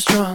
was drunk,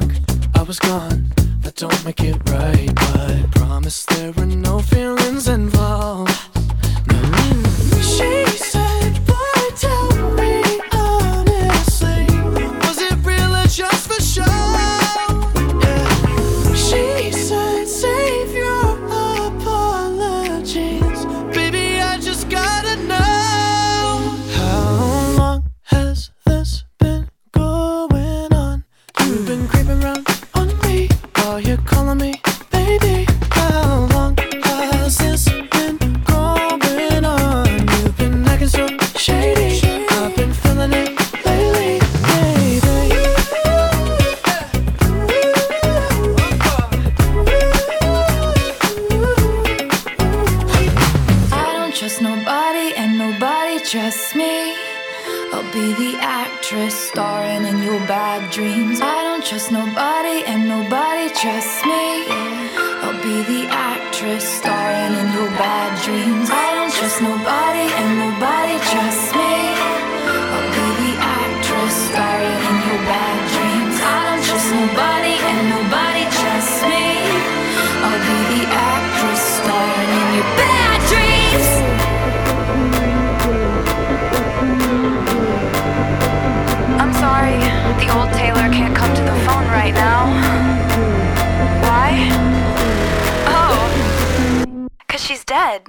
dead.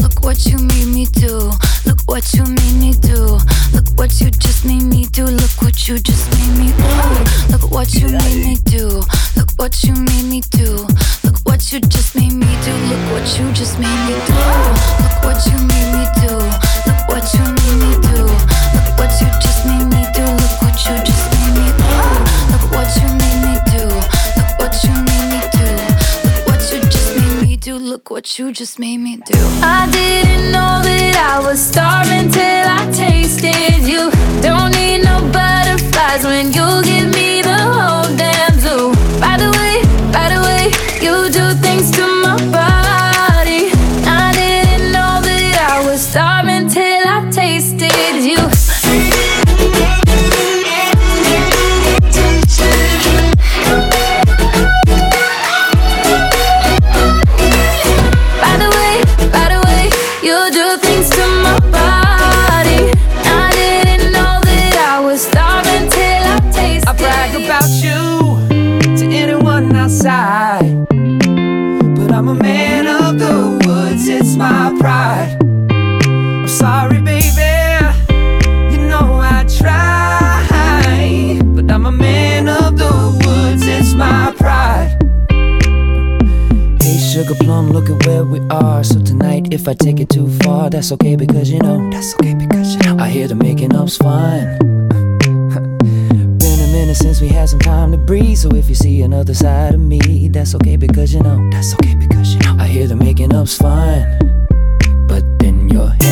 Look what you made me do. Look what you made me do. Look what you just made me do. Look what you just made me do. Look what you made me do. Look what you made me do. Look what you just made me do. Look what you just made me do. You just made me do. I didn't it's my pride. I'm sorry, baby. You know I try. But I'm a man of the woods, it's my pride. Hey, sugar plum, look at where we are. So tonight, if I take it too far, that's okay because you know. That's okay because you know. I hear the making up's fine. Since we had some time to breathe. So if you see another side of me, that's okay because you know. That's okay because you know. I hear the making up's fine. But then your hands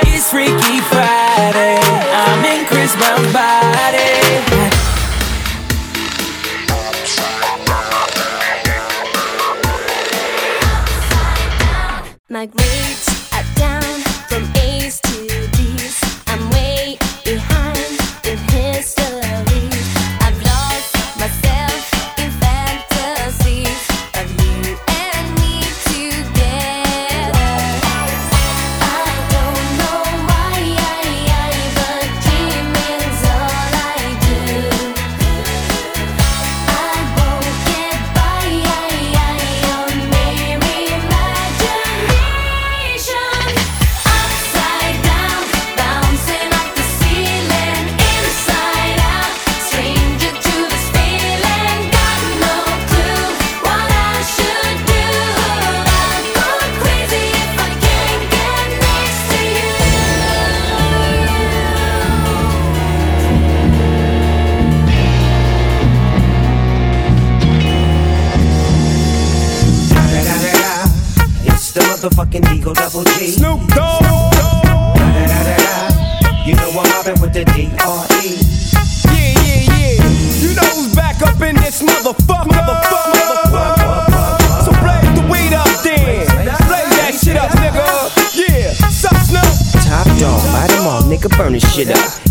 Motherfucking Eagle Double G. Snoop Dogg. You know I'm mobbing with the D.R.E. Yeah, yeah, yeah. You know who's back up in this motherfucker. Motherfucker, motherfucker. So blaze the weed up then. Blaze that shit up, nigga. Yeah. Sup, Snoop? Top dog, buy them all, nigga, burn this shit up.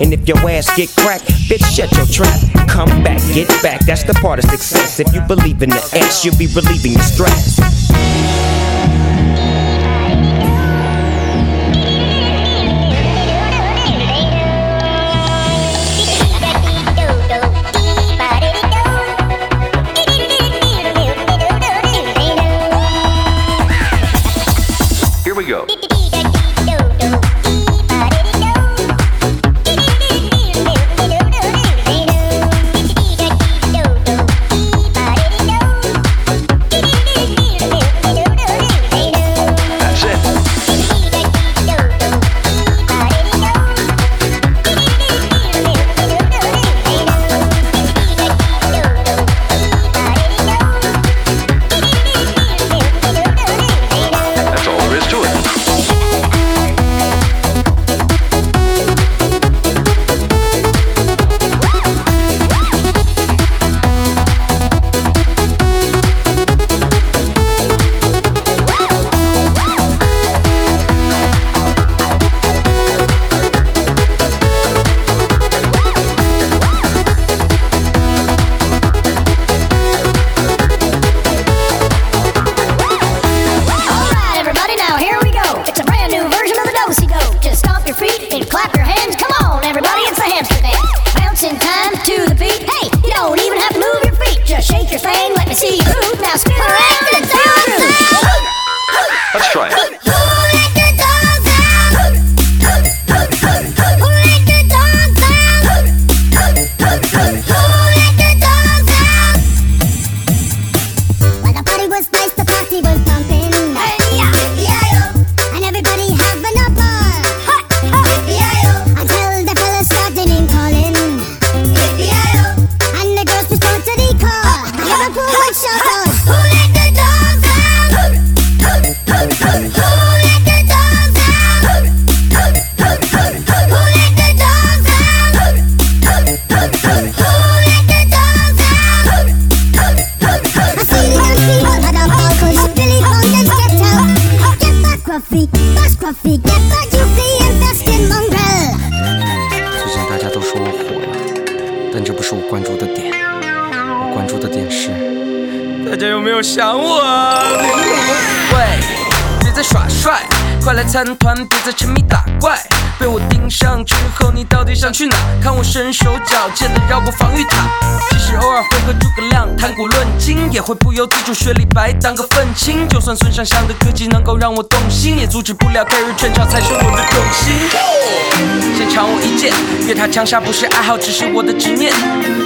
And if your ass get cracked, bitch, shut your trap. Come back, get back, that's the part of success. If you believe in the ass, you'll be relieving the stress. 独自沉迷想去哪？看我身手矫健的绕过防御塔。即使偶尔会和诸葛亮谈古论今，也会不由自主学李白当个愤青。就算孙尚香的歌技能够让我动心，也阻止不了 carry 全场才是我的重心。先抢我一剑，越塔强杀不是爱好，只是我的执念。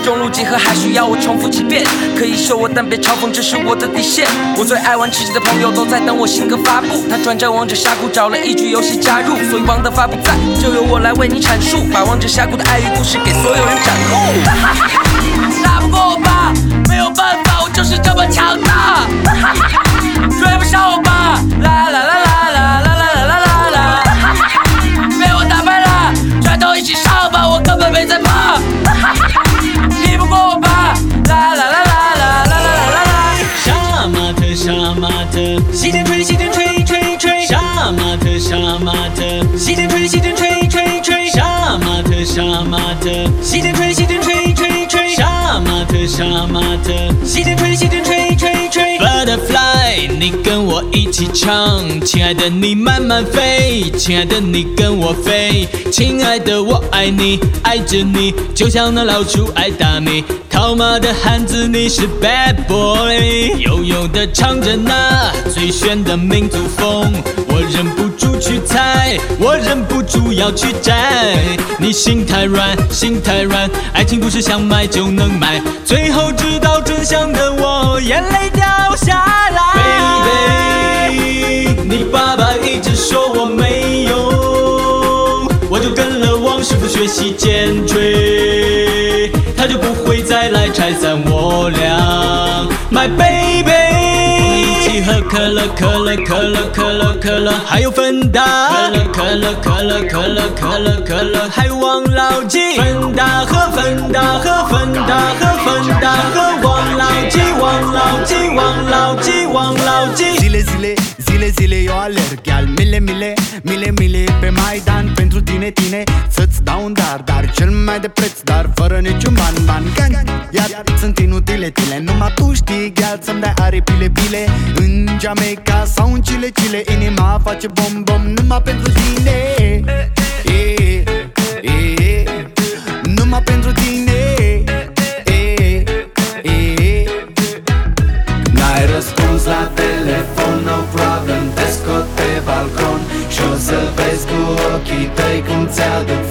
中路集合还需要我重复几遍，可以秀我，但别嘲讽，这是我的底线。我最爱玩吃鸡的朋友都在等我新歌发布，他转战王者峡谷找了一局游戏加入，所以王德发不在，就由我来为你阐述，把王者峡谷的爱与故事给所有人展露。特，西天吹，西天吹，吹吹。杀马特，杀马特，西天吹，西天吹，吹吹。Butterfly，你跟我一起唱，亲爱的你慢慢飞，亲爱的你跟我飞，亲爱的我爱你，爱着你，就像那老鼠爱大米。套马的汉子，你是 bad boy，悠悠的唱着那最炫的民族风，我忍不住去猜，我忍不住要去摘。你心太软，心太软，爱情不是想买就能买，最后知道真相的我，眼泪掉可乐，可乐，可乐，可乐，可乐，还有芬达，可乐，可乐，可乐，可乐，可乐，可乐，还有王老吉，芬达和芬达和芬达和芬达和 OG Zile, zile, zile, zile eu alerg. Iar mile, mile, mile, mile pe Maidan. Pentru tine, tine, să-ți dau un dar Dar cel mai de preț, dar fără niciun ban, ban. Gang, iar sunt inutile tile. Numai tu știi, gheal, să-mi dai aripile, bile În Jamaica sau în Chile, Chile. Inima face bom, bom, numai pentru tine. E, e, e, Numai pentru tine. Și o să vezi cu ochii tăi Cum ți-aduc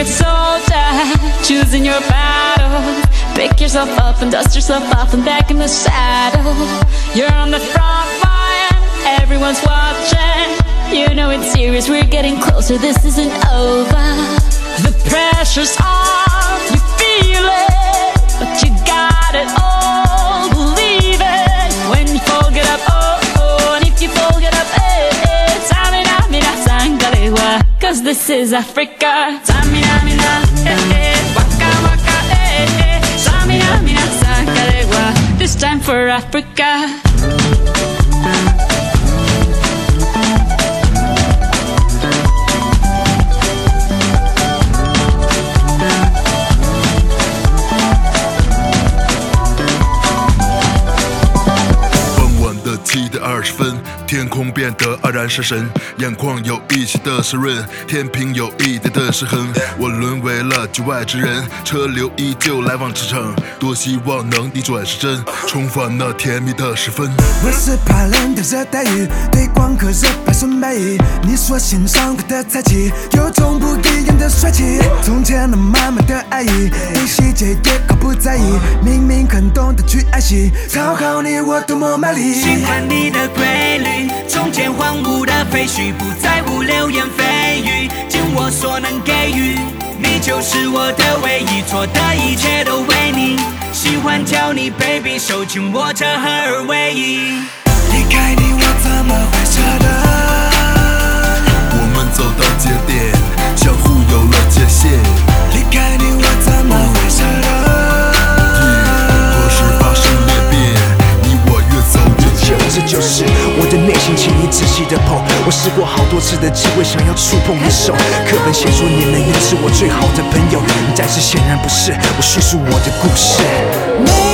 good soldier, choosing your battle. Pick yourself up and dust yourself off and back in the saddle. You're on the front line, everyone's watching. You know it's serious, we're getting closer, this isn't over. The pressure's on, you feel it, but you got it all. Believe it when you fold it up, oh, oh, and if you fold it up, eh, eh, tamina, mina, sangalewa. Cause this is Africa. Tamina, mina, eh, eh, waka, waka, eh, eh, tamina, mina, sangalewa. This time for Africa. 傍晚的七点二十分， 天空变得黯然失神，眼眶有一些的湿润，天平有一点的失衡，我沦为了局外之人，车流依旧来往驰骋，多希望能逆转时针，重返那甜蜜的时分。我是怕冷的热带鱼，对光和热百顺百亿。你所欣赏过的才气，有种不一样的帅气。从前那满满的爱意，对细节也毫不在意，明明很懂得去爱惜，讨好你我多么卖力。喜欢你的规律，中间荒芜的废墟，不在乎流言蜚语，尽我所能给予。你就是我的唯一，错的一切都为你。喜欢叫你 baby，手紧握着合二为一。离开你，我怎么会舍得？我们走到节点，相互有了界限。离开你，我怎么会？就是我的内心，请你仔细的剖。我试过好多次的机会，想要触碰你手。课本写说你能也是我最好的朋友，但是显然不是。我叙述我的故事。